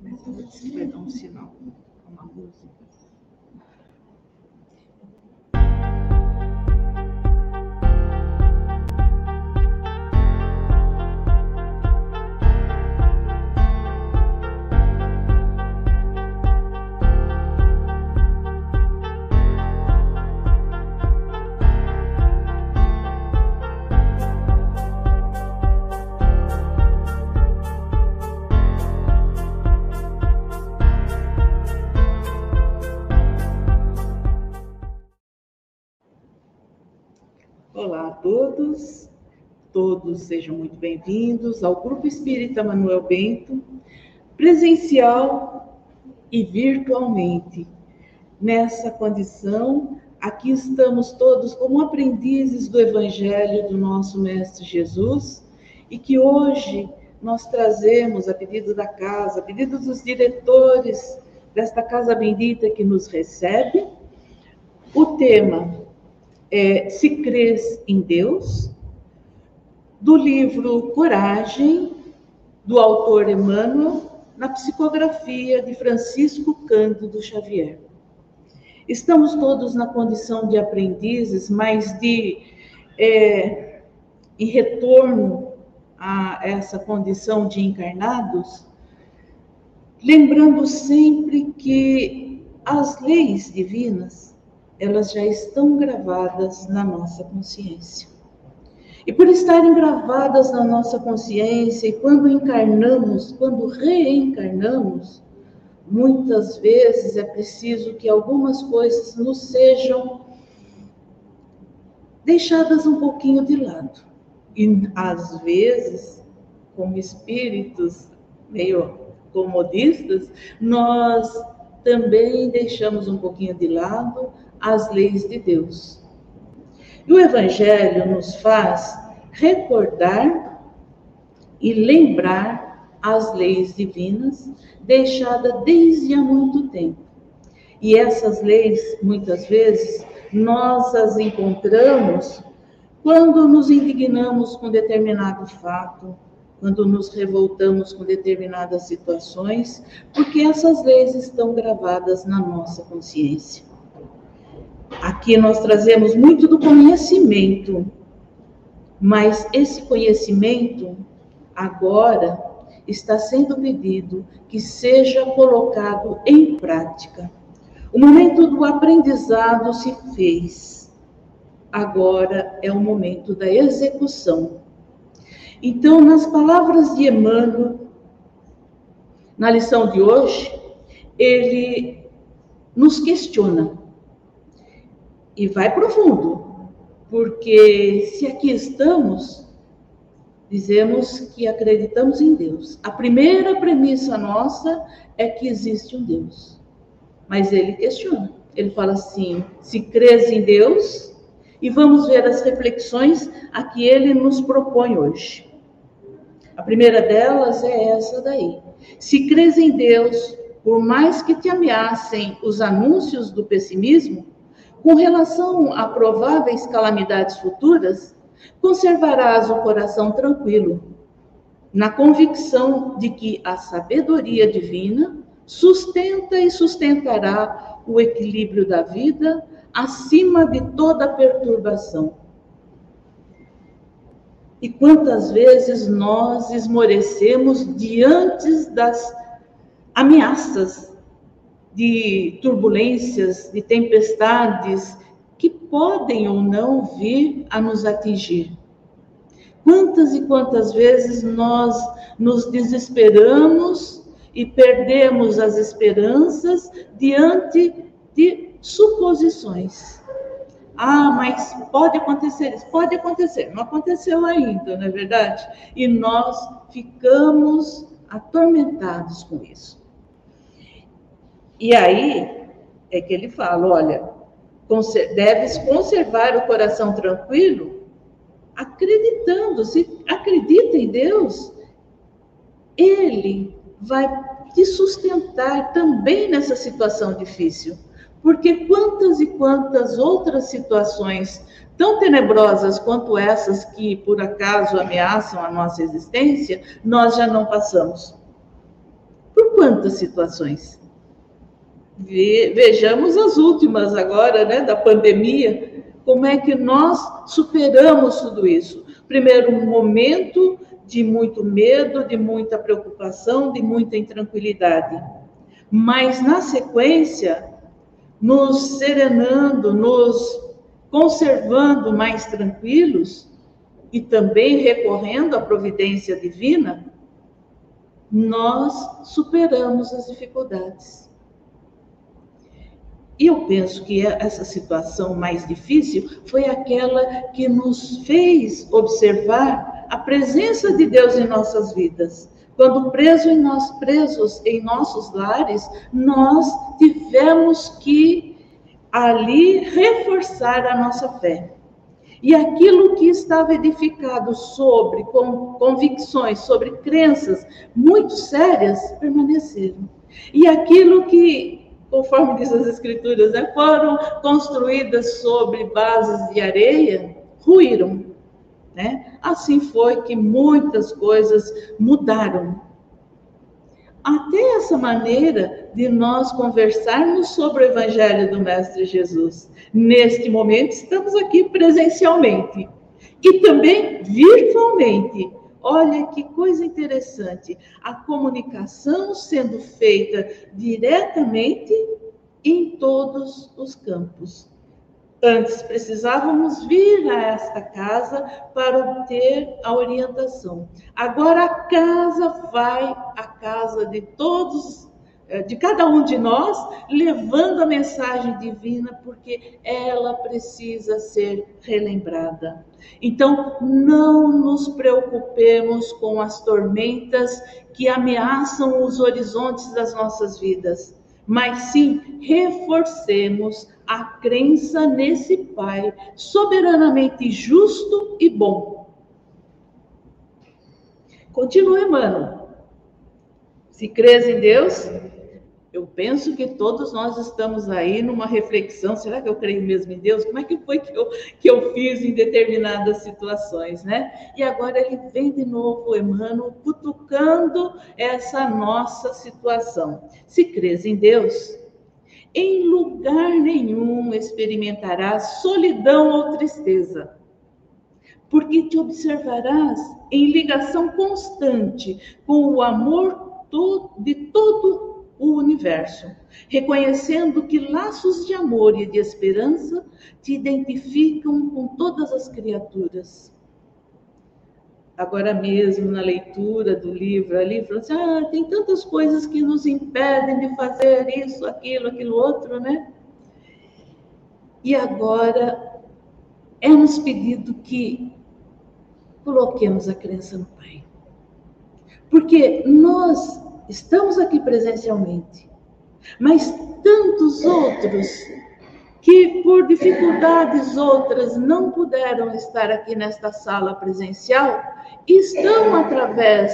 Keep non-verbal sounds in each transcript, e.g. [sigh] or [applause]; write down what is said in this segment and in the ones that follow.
Mas eu que vai dar um sinal, uma música. Todos sejam muito bem-vindos ao Grupo Espírita Manuel Bento, presencial e virtualmente. Nessa condição, aqui estamos todos como aprendizes do Evangelho do nosso Mestre Jesus e que hoje nós trazemos, a pedido da casa, a pedido dos diretores desta casa bendita que nos recebe, o tema é, Se Crês em Deus, do livro Coragem, do autor Emmanuel, na psicografia de Francisco Cândido Xavier. Estamos todos na condição de aprendizes, mas de é, em retorno a essa condição de encarnados, lembrando sempre que as leis divinas elas já estão gravadas na nossa consciência. E por estarem gravadas na nossa consciência, e quando encarnamos, quando reencarnamos, muitas vezes é preciso que algumas coisas nos sejam deixadas um pouquinho de lado. E às vezes, como espíritos meio comodistas, nós também deixamos um pouquinho de lado as leis de Deus. E o Evangelho nos faz recordar e lembrar as leis divinas deixadas desde há muito tempo. E essas leis, muitas vezes, nós as encontramos quando nos indignamos com determinado fato, quando nos revoltamos com determinadas situações, porque essas leis estão gravadas na nossa consciência. Aqui nós trazemos muito do conhecimento, mas esse conhecimento agora está sendo pedido que seja colocado em prática. O momento do aprendizado se fez. Agora é o momento da execução. Então, nas palavras de Emmanuel, na lição de hoje, ele nos questiona e vai profundo, porque se aqui estamos, dizemos que acreditamos em Deus. A primeira premissa nossa é que existe um Deus. Mas ele questiona. Ele fala assim: se crês em Deus, e vamos ver as reflexões a que ele nos propõe hoje. A primeira delas é essa daí. Se crês em Deus, por mais que te ameacem os anúncios do pessimismo, com relação a prováveis calamidades futuras, conservarás o coração tranquilo, na convicção de que a sabedoria divina sustenta e sustentará o equilíbrio da vida acima de toda perturbação. E quantas vezes nós esmorecemos diante das ameaças de turbulências, de tempestades que podem ou não vir a nos atingir. Quantas e quantas vezes nós nos desesperamos e perdemos as esperanças diante de suposições. Ah, mas pode acontecer isso, pode acontecer, não aconteceu ainda, não é verdade? E nós ficamos atormentados com isso. E aí é que ele fala: olha, deves conservar o coração tranquilo, acreditando, se acredita em Deus, Ele vai te sustentar também nessa situação difícil. Porque quantas e quantas outras situações tão tenebrosas quanto essas que por acaso ameaçam a nossa existência, nós já não passamos quantas situações. Vejamos as últimas agora, né, da pandemia, como é que nós superamos tudo isso. Primeiro, um momento de muito medo, de muita preocupação, de muita intranquilidade. Mas, na sequência, nos serenando, nos conservando mais tranquilos e também recorrendo à providência divina, nós superamos as dificuldades. E eu penso que essa situação mais difícil foi aquela que nos fez observar a presença de Deus em nossas vidas. Quando preso em nós, presos em nossos lares, nós tivemos que ali reforçar a nossa fé. E aquilo que estava edificado sobre convicções, sobre crenças muito sérias, permaneceram. E aquilo que conforme diz as escrituras, né, foram construídas sobre bases de areia, ruíram. Né? Assim foi que muitas coisas mudaram. Até essa maneira de nós conversarmos sobre o Evangelho do Mestre Jesus. Neste momento, estamos aqui presencialmente e também virtualmente Olha que coisa interessante, a comunicação sendo feita diretamente em todos os campos. Antes precisávamos vir a esta casa para obter a orientação. Agora a casa vai à casa de todos de cada um de nós, levando a mensagem divina, porque ela precisa ser relembrada. Então, não nos preocupemos com as tormentas que ameaçam os horizontes das nossas vidas, mas sim reforcemos a crença nesse Pai soberanamente justo e bom. Continue, mano. Se crês em Deus, eu penso que todos nós estamos aí numa reflexão: será que eu creio mesmo em Deus? Como é que foi que eu, que eu fiz em determinadas situações, né? E agora ele vem de novo, Emmanuel, cutucando essa nossa situação. Se crês em Deus, em lugar nenhum experimentarás solidão ou tristeza, porque te observarás em ligação constante com o amor de todo o universo, reconhecendo que laços de amor e de esperança te identificam com todas as criaturas. Agora mesmo, na leitura do livro, ali, falou assim: ah, tem tantas coisas que nos impedem de fazer isso, aquilo, aquilo outro, né? E agora é nos pedido que coloquemos a crença no Pai. Porque nós estamos aqui presencialmente, mas tantos outros que por dificuldades outras não puderam estar aqui nesta sala presencial, estão através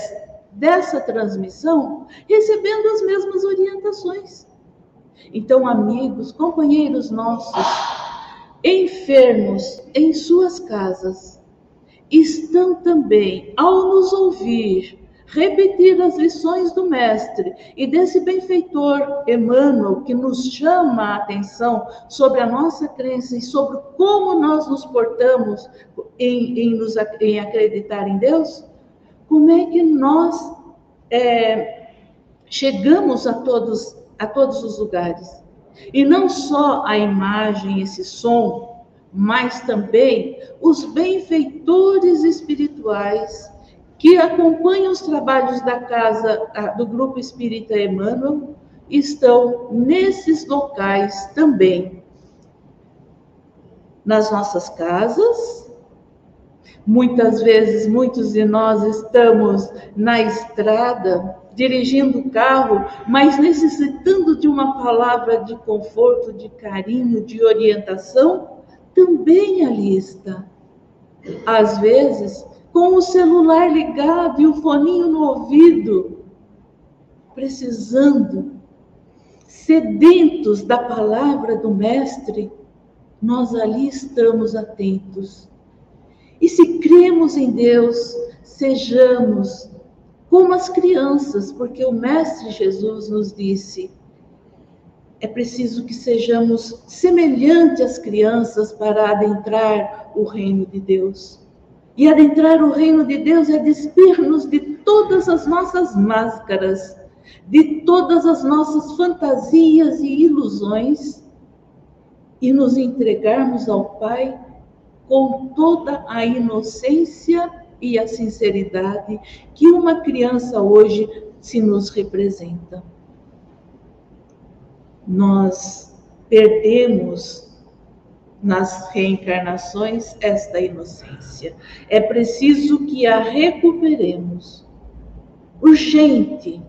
dessa transmissão recebendo as mesmas orientações. Então, amigos, companheiros nossos, enfermos em suas casas, estão também, ao nos ouvir, repetir as lições do Mestre e desse benfeitor Emmanuel, que nos chama a atenção sobre a nossa crença e sobre como nós nos portamos em, em, nos, em acreditar em Deus, como é que nós é, chegamos a todos, a todos os lugares. E não só a imagem, esse som, mas também os benfeitores espirituais que acompanham os trabalhos da casa do Grupo Espírita Emmanuel estão nesses locais também. Nas nossas casas, muitas vezes, muitos de nós estamos na estrada, dirigindo o carro, mas necessitando de uma palavra de conforto, de carinho, de orientação, também ali está. Às vezes, com o celular ligado e o foninho no ouvido, precisando, sedentos da palavra do Mestre, nós ali estamos atentos. E se cremos em Deus, sejamos como as crianças, porque o Mestre Jesus nos disse: é preciso que sejamos semelhantes às crianças para adentrar o reino de Deus. E adentrar o reino de Deus é despir-nos de todas as nossas máscaras, de todas as nossas fantasias e ilusões e nos entregarmos ao Pai com toda a inocência e a sinceridade que uma criança hoje se nos representa. Nós perdemos nas reencarnações esta inocência. É preciso que a recuperemos. Urgente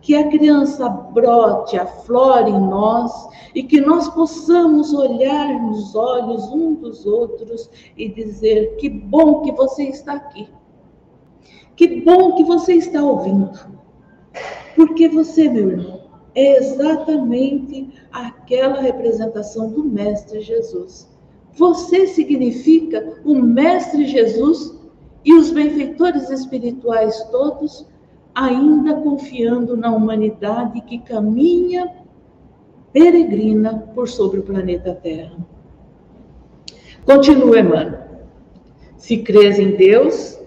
que a criança brote, aflore em nós e que nós possamos olhar nos olhos um dos outros e dizer: que bom que você está aqui. Que bom que você está ouvindo. Porque você, meu irmão, é exatamente aquela representação do Mestre Jesus. Você significa o Mestre Jesus e os benfeitores espirituais todos ainda confiando na humanidade que caminha peregrina por sobre o planeta Terra. Continua Emmanuel. Se crês em Deus,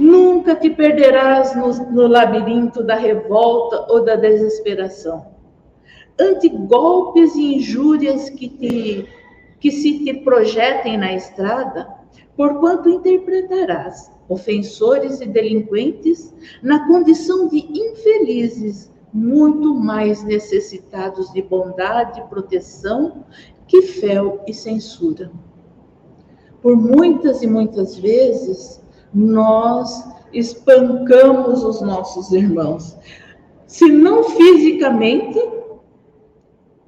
nunca te perderás no, no labirinto da revolta ou da desesperação. Ante golpes e injúrias que, te, que se te projetem na estrada, porquanto interpretarás ofensores e delinquentes na condição de infelizes, muito mais necessitados de bondade, proteção que fel e censura. Por muitas e muitas vezes, nós espancamos os nossos irmãos, se não fisicamente,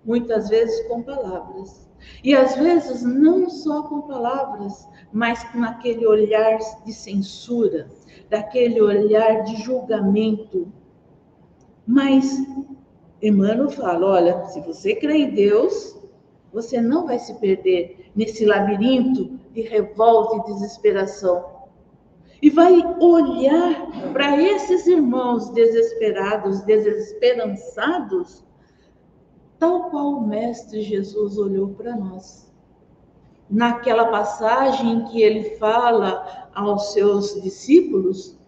muitas vezes com palavras. E às vezes não só com palavras, mas com aquele olhar de censura, daquele olhar de julgamento. Mas Emmanuel fala: olha, se você crê em Deus, você não vai se perder nesse labirinto de revolta e desesperação. E vai olhar para esses irmãos desesperados, desesperançados, tal qual o Mestre Jesus olhou para nós naquela passagem em que ele fala aos seus discípulos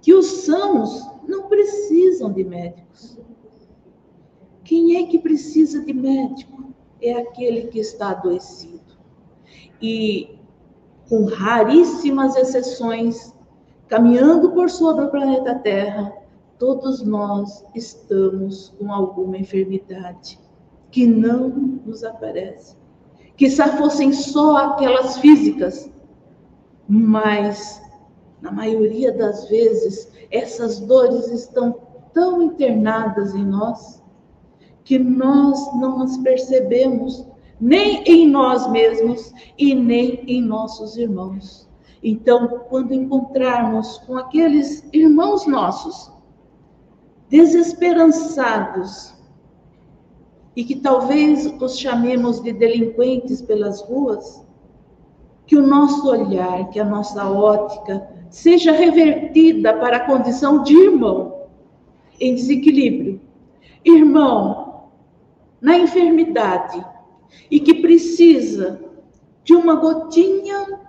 que os sãos não precisam de médicos. Quem é que precisa de médico? É aquele que está adoecido. E, com raríssimas exceções, caminhando por sobre o planeta Terra, todos nós estamos com alguma enfermidade que não nos aparece. Quizá fossem só aquelas físicas, mas na maioria das vezes essas dores estão tão internadas em nós que nós não as percebemos nem em nós mesmos e nem em nossos irmãos. Então, quando encontrarmos com aqueles irmãos nossos desesperançados, e que talvez os chamemos de delinquentes pelas ruas, que o nosso olhar, que a nossa ótica seja revertida para a condição de irmão em desequilíbrio, irmão na enfermidade e que precisa de uma gotinha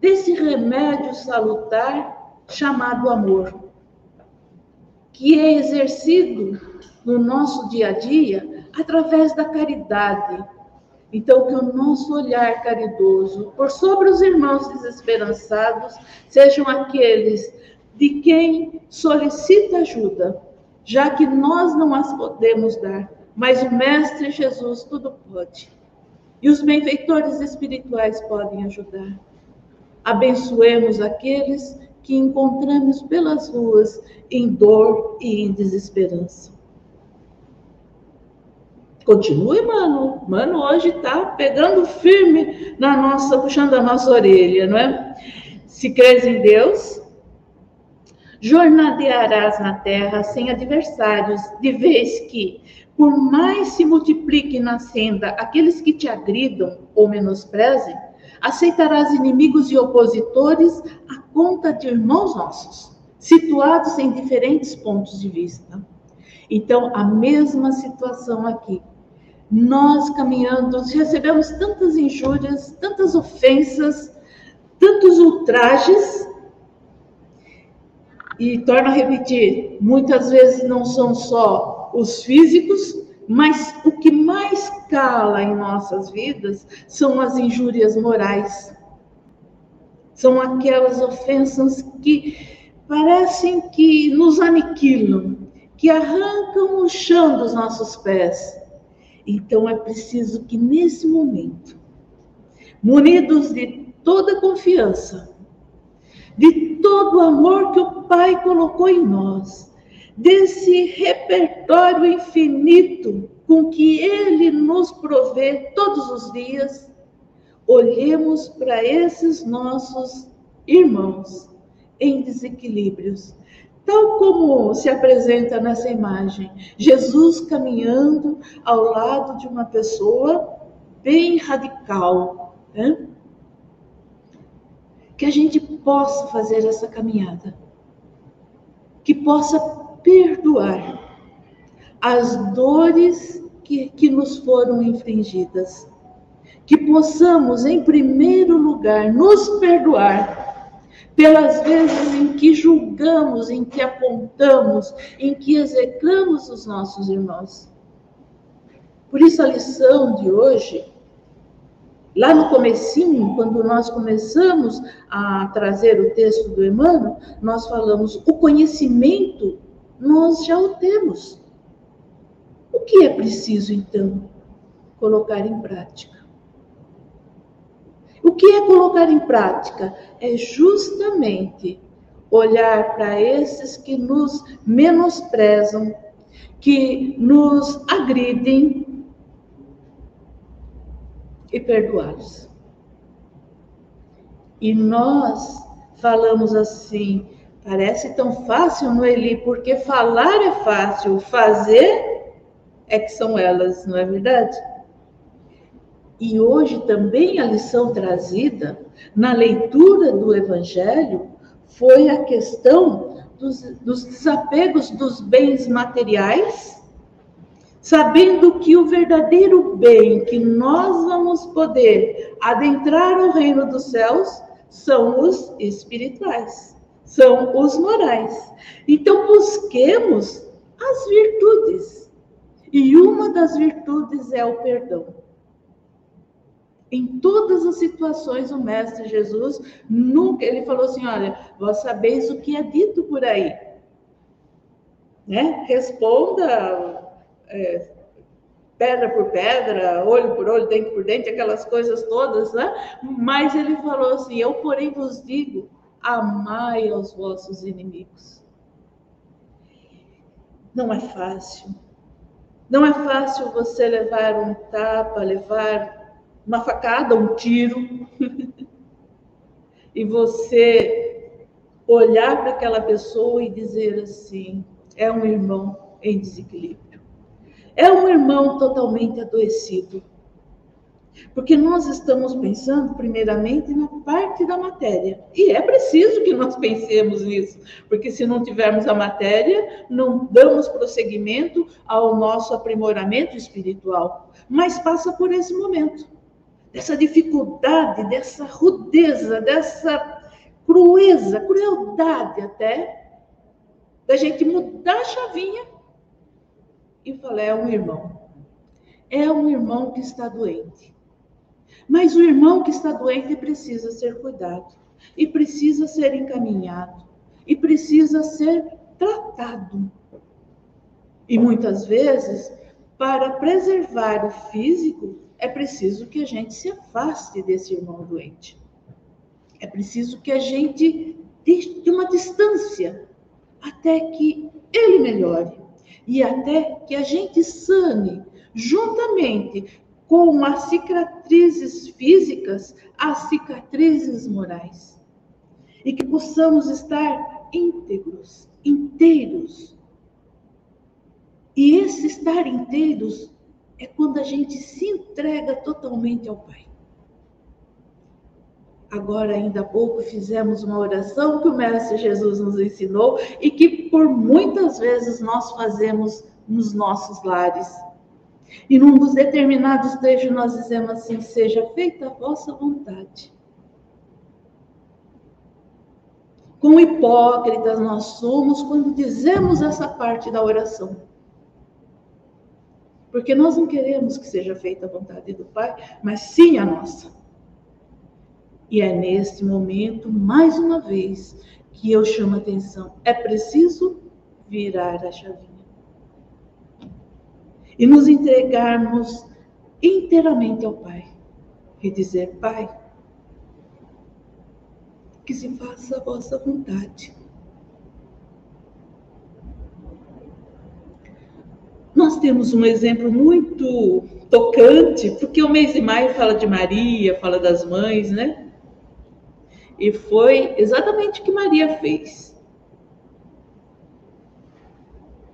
desse remédio salutar chamado amor, que é exercido no nosso dia a dia através da caridade. Então, que o nosso olhar caridoso por sobre os irmãos desesperançados sejam aqueles de quem solicita ajuda, já que nós não as podemos dar, mas o Mestre Jesus tudo pode. E os benfeitores espirituais podem ajudar. Abençoemos aqueles que encontramos pelas ruas em dor e em desesperança. Continue, mano. Mano, hoje tá pegando firme na nossa, puxando a nossa orelha, não é? Se crês em Deus, jornadearás na terra sem adversários, de vez que, por mais se multipliquem na senda aqueles que te agridam ou menosprezem, aceitarás inimigos e opositores a conta de irmãos nossos. situados em diferentes pontos de vista. Então, a mesma situação aqui. Nós caminhando, recebemos tantas injúrias, tantas ofensas, tantos ultrajes, e torno a repetir, muitas vezes não são só os físicos, mas o que mais cala em nossas vidas são as injúrias morais. São aquelas ofensas que parecem que nos aniquilam, que arrancam o chão dos nossos pés. Então é preciso que nesse momento, munidos de toda confiança, de todo o amor que o Pai colocou em nós, desse repertório infinito com que Ele nos provê todos os dias, olhemos para esses nossos irmãos em desequilíbrios, tal como se apresenta nessa imagem, Jesus caminhando ao lado de uma pessoa bem radical, né? Que a gente possa fazer essa caminhada, que possa perdoar as dores que, que nos foram infligidas, que possamos, em primeiro lugar, nos perdoar pelas vezes em que julgamos, em que apontamos, em que execramos os nossos irmãos. Por isso a lição de hoje Lá no comecinho, quando nós começamos a trazer o texto do Emmanuel, nós falamos o conhecimento nós já o temos. O que é preciso então colocar em prática? O que é colocar em prática? É justamente olhar para esses que nos menosprezam, que nos agridem, e perdoá-los. E nós falamos assim, parece tão fácil, Noeli, porque falar é fácil, fazer é que são elas, não é verdade? E hoje também a lição trazida na leitura do Evangelho foi a questão dos, dos desapegos dos bens materiais sabendo que o verdadeiro bem que nós vamos poder adentrar o reino dos céus são os espirituais, são os morais. Então busquemos as virtudes. E uma das virtudes é o perdão. Em todas as situações, o Mestre Jesus nunca, ele falou assim: olha, vós sabeis o que é dito por aí. Né? Responda é, pedra por pedra, olho por olho, dente por dente, aquelas coisas todas, né? Mas ele falou assim: Eu, porém, vos digo, amai aos vossos inimigos. Não é fácil. Não é fácil você levar um tapa, levar uma facada, um tiro, [laughs] e você olhar para aquela pessoa e dizer assim: é um irmão em desequilíbrio é um irmão totalmente adoecido. Porque nós estamos pensando, primeiramente, na parte da matéria. E é preciso que nós pensemos nisso, porque se não tivermos a matéria, não damos prosseguimento ao nosso aprimoramento espiritual. Mas passa por esse momento, dessa dificuldade, dessa rudeza, dessa crueza, crueldade até, da gente mudar a chavinha e falei: é um irmão. É um irmão que está doente. Mas o irmão que está doente precisa ser cuidado, e precisa ser encaminhado, e precisa ser tratado. E muitas vezes, para preservar o físico, é preciso que a gente se afaste desse irmão doente. É preciso que a gente deixe uma distância até que ele melhore e até que a gente sane, juntamente com as cicatrizes físicas, as cicatrizes morais. E que possamos estar íntegros, inteiros. E esse estar inteiros é quando a gente se entrega totalmente ao Pai. Agora, ainda há pouco, fizemos uma oração que o Mestre Jesus nos ensinou e que por muitas vezes nós fazemos nos nossos lares. E num dos determinados trechos nós dizemos assim: seja feita a vossa vontade. Quão hipócritas nós somos quando dizemos essa parte da oração. Porque nós não queremos que seja feita a vontade do Pai, mas sim a nossa. E é neste momento, mais uma vez, que eu chamo a atenção. É preciso virar a chavinha. E nos entregarmos inteiramente ao Pai. E dizer, Pai, que se faça a vossa vontade. Nós temos um exemplo muito tocante, porque o mês de maio fala de Maria, fala das mães, né? E foi exatamente o que Maria fez.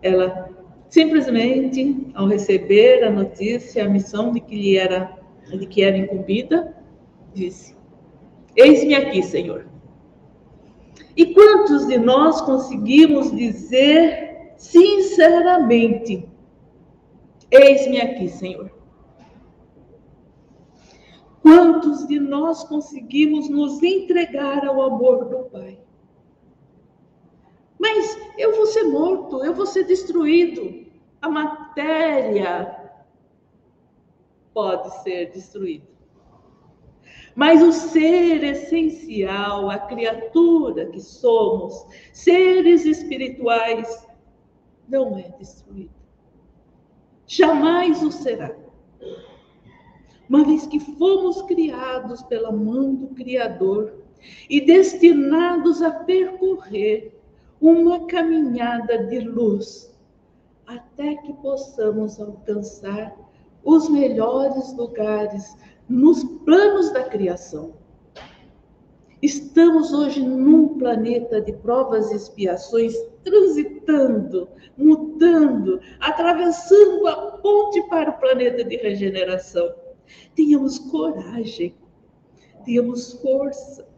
Ela simplesmente, ao receber a notícia, a missão de que lhe era, de que era incumbida, disse: Eis-me aqui, Senhor. E quantos de nós conseguimos dizer sinceramente: Eis-me aqui, Senhor? Quantos de nós conseguimos nos entregar ao amor do Pai? Mas eu vou ser morto, eu vou ser destruído. A matéria pode ser destruída. Mas o ser essencial, a criatura que somos, seres espirituais, não é destruído. Jamais o será uma vez que fomos criados pela mão do Criador e destinados a percorrer uma caminhada de luz até que possamos alcançar os melhores lugares nos planos da criação. Estamos hoje num planeta de provas e expiações, transitando, mudando, atravessando a ponte para o planeta de regeneração tenhamos coragem, tenhamos força,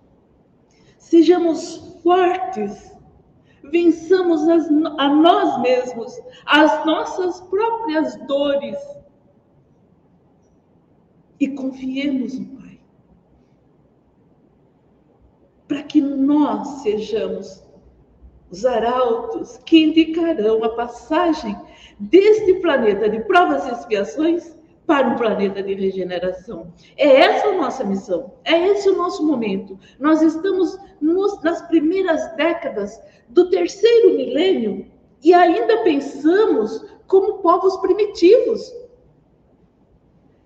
sejamos fortes, vençamos as, a nós mesmos, as nossas próprias dores. E confiemos no Pai. Para que nós sejamos os arautos que indicarão a passagem deste planeta de provas e expiações para um planeta de regeneração. É essa a nossa missão, é esse o nosso momento. Nós estamos nos, nas primeiras décadas do terceiro milênio e ainda pensamos como povos primitivos.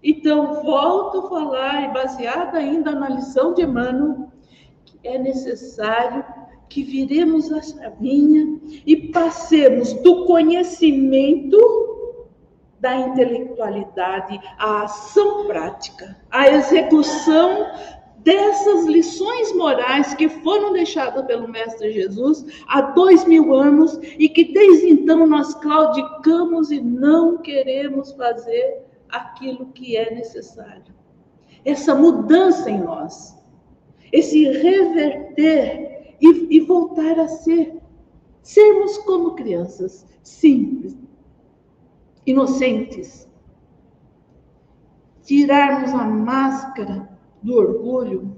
Então, volto a falar, baseada ainda na lição de Emmanuel, que é necessário que viremos a chavinha e passemos do conhecimento da intelectualidade à ação prática, à execução dessas lições morais que foram deixadas pelo Mestre Jesus há dois mil anos e que desde então nós claudicamos e não queremos fazer aquilo que é necessário. Essa mudança em nós, esse reverter e, e voltar a ser, sermos como crianças, simples, inocentes, tirarmos a máscara do orgulho,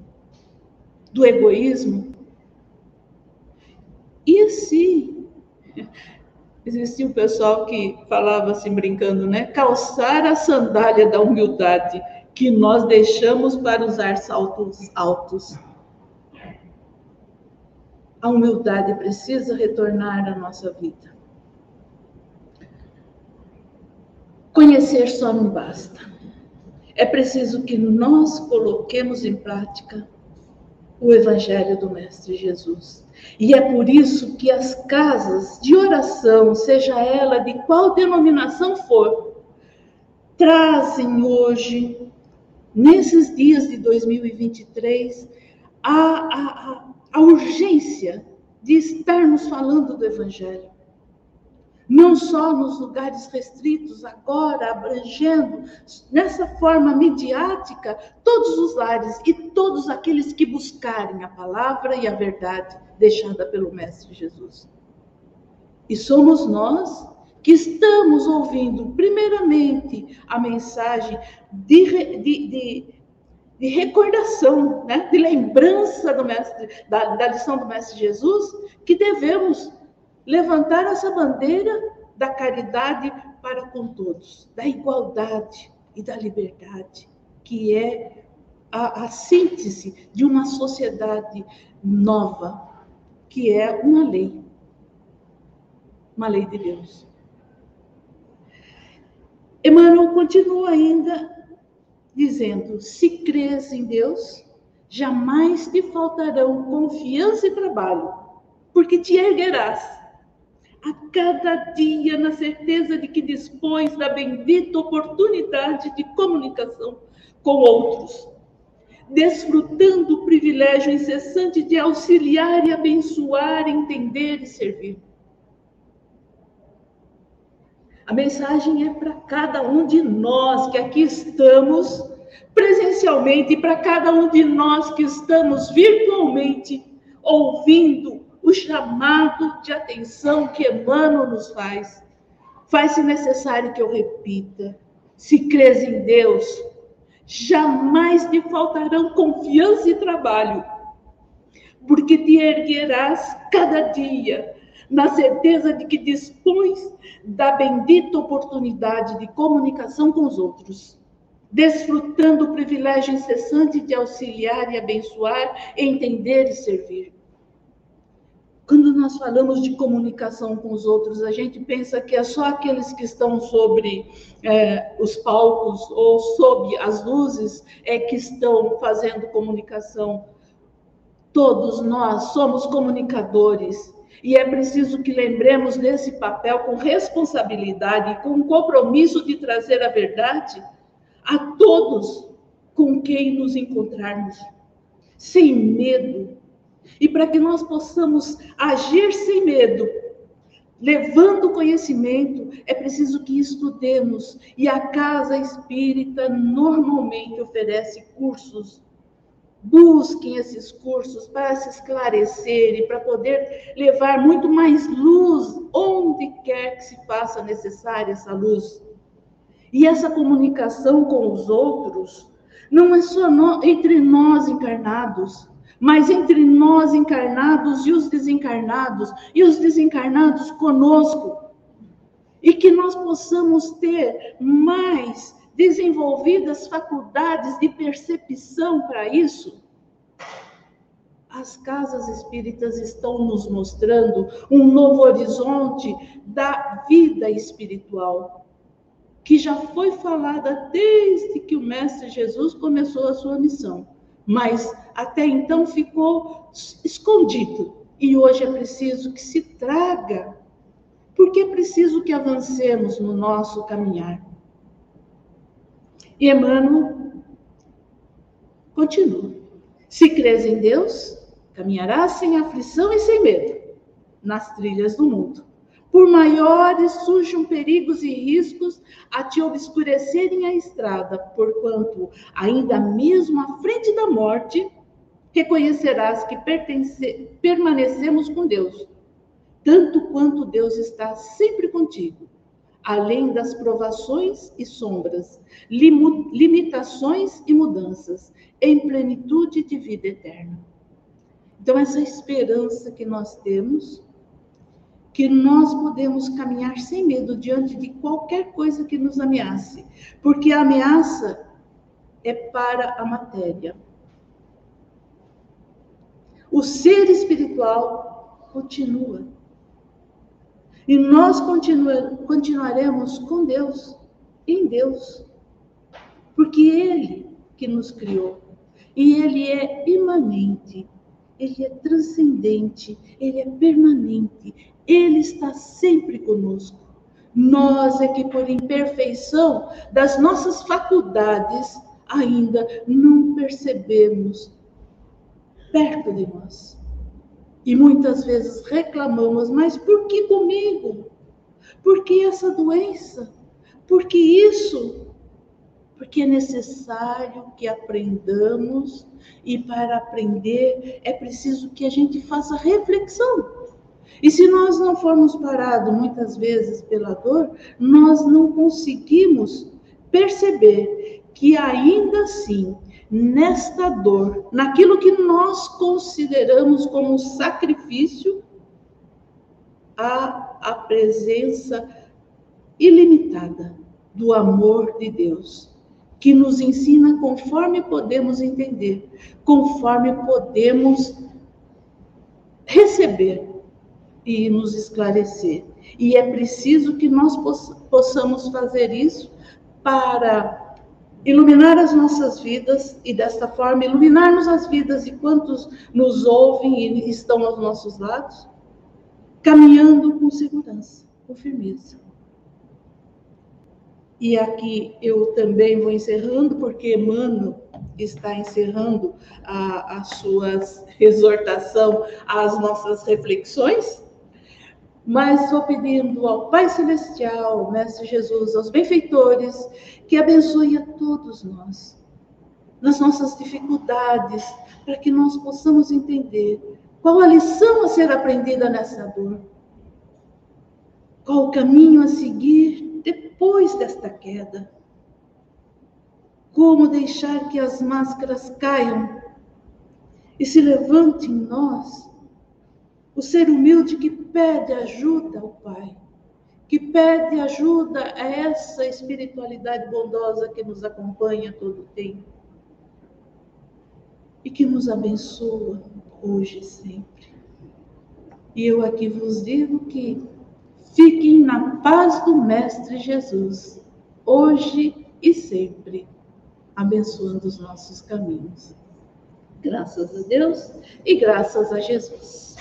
do egoísmo. E assim, [laughs] existia um pessoal que falava assim, brincando, né? Calçar a sandália da humildade que nós deixamos para usar saltos altos. A humildade precisa retornar à nossa vida. Conhecer só não basta. É preciso que nós coloquemos em prática o Evangelho do Mestre Jesus. E é por isso que as casas de oração, seja ela de qual denominação for, trazem hoje, nesses dias de 2023, a, a, a urgência de estarmos falando do Evangelho não só nos lugares restritos, agora abrangendo nessa forma midiática todos os lares e todos aqueles que buscarem a palavra e a verdade deixada pelo Mestre Jesus. E somos nós que estamos ouvindo, primeiramente, a mensagem de, de, de, de recordação, né? de lembrança do mestre, da, da lição do Mestre Jesus, que devemos levantar essa bandeira da caridade para com todos, da igualdade e da liberdade, que é a, a síntese de uma sociedade nova, que é uma lei, uma lei de Deus. Emmanuel continua ainda dizendo: se crês em Deus, jamais te faltarão confiança e trabalho, porque te erguerás a cada dia na certeza de que dispões da bendita oportunidade de comunicação com outros, desfrutando o privilégio incessante de auxiliar e abençoar, entender e servir. A mensagem é para cada um de nós que aqui estamos presencialmente e para cada um de nós que estamos virtualmente ouvindo o chamado de atenção que Emmanuel nos faz. Faz-se necessário que eu repita: se crês em Deus, jamais te faltarão confiança e trabalho, porque te erguerás cada dia na certeza de que dispões da bendita oportunidade de comunicação com os outros, desfrutando o privilégio incessante de auxiliar e abençoar, entender e servir. Quando nós falamos de comunicação com os outros, a gente pensa que é só aqueles que estão sobre é, os palcos ou sob as luzes é que estão fazendo comunicação. Todos nós somos comunicadores e é preciso que lembremos desse papel com responsabilidade e com compromisso de trazer a verdade a todos com quem nos encontrarmos, sem medo, e para que nós possamos agir sem medo, levando conhecimento, é preciso que estudemos. E a casa espírita normalmente oferece cursos. Busquem esses cursos para se esclarecer e para poder levar muito mais luz onde quer que se faça necessária essa luz. E essa comunicação com os outros não é só no, entre nós encarnados, mas entre nós encarnados e os desencarnados, e os desencarnados conosco, e que nós possamos ter mais desenvolvidas faculdades de percepção para isso. As casas espíritas estão nos mostrando um novo horizonte da vida espiritual, que já foi falada desde que o Mestre Jesus começou a sua missão mas até então ficou escondido. E hoje é preciso que se traga, porque é preciso que avancemos no nosso caminhar. E Emmanuel continua. Se crês em Deus, caminharás sem aflição e sem medo nas trilhas do mundo por maiores surjam perigos e riscos a te obscurecerem a estrada, porquanto, ainda mesmo à frente da morte, reconhecerás que pertence, permanecemos com Deus, tanto quanto Deus está sempre contigo, além das provações e sombras, limitações e mudanças, em plenitude de vida eterna. Então, essa esperança que nós temos que nós podemos caminhar sem medo diante de qualquer coisa que nos ameace, porque a ameaça é para a matéria. O ser espiritual continua. E nós continua, continuaremos com Deus, em Deus, porque Ele que nos criou. E Ele é imanente, Ele é transcendente, Ele é permanente, ele está sempre conosco. Nós é que, por imperfeição das nossas faculdades, ainda não percebemos perto de nós. E muitas vezes reclamamos, mas por que comigo? Por que essa doença? Por que isso? Porque é necessário que aprendamos e para aprender é preciso que a gente faça reflexão. E se nós não formos parados muitas vezes pela dor, nós não conseguimos perceber que ainda assim, nesta dor, naquilo que nós consideramos como sacrifício, há a presença ilimitada do amor de Deus, que nos ensina conforme podemos entender, conforme podemos receber e nos esclarecer. E é preciso que nós possamos fazer isso para iluminar as nossas vidas e desta forma iluminarmos as vidas de quantos nos ouvem e estão aos nossos lados, caminhando com segurança, com firmeza. E aqui eu também vou encerrando, porque Emmanuel está encerrando a, a sua exortação às nossas reflexões. Mas vou pedindo ao Pai Celestial, ao Mestre Jesus, aos benfeitores, que abençoe a todos nós, nas nossas dificuldades, para que nós possamos entender qual a lição a ser aprendida nessa dor, qual o caminho a seguir depois desta queda. Como deixar que as máscaras caiam e se levante em nós o ser humilde que pede ajuda ao Pai, que pede ajuda a essa espiritualidade bondosa que nos acompanha todo o tempo e que nos abençoa hoje e sempre. E eu aqui vos digo que Fiquem na paz do Mestre Jesus, hoje e sempre, abençoando os nossos caminhos. Graças a Deus e graças a Jesus.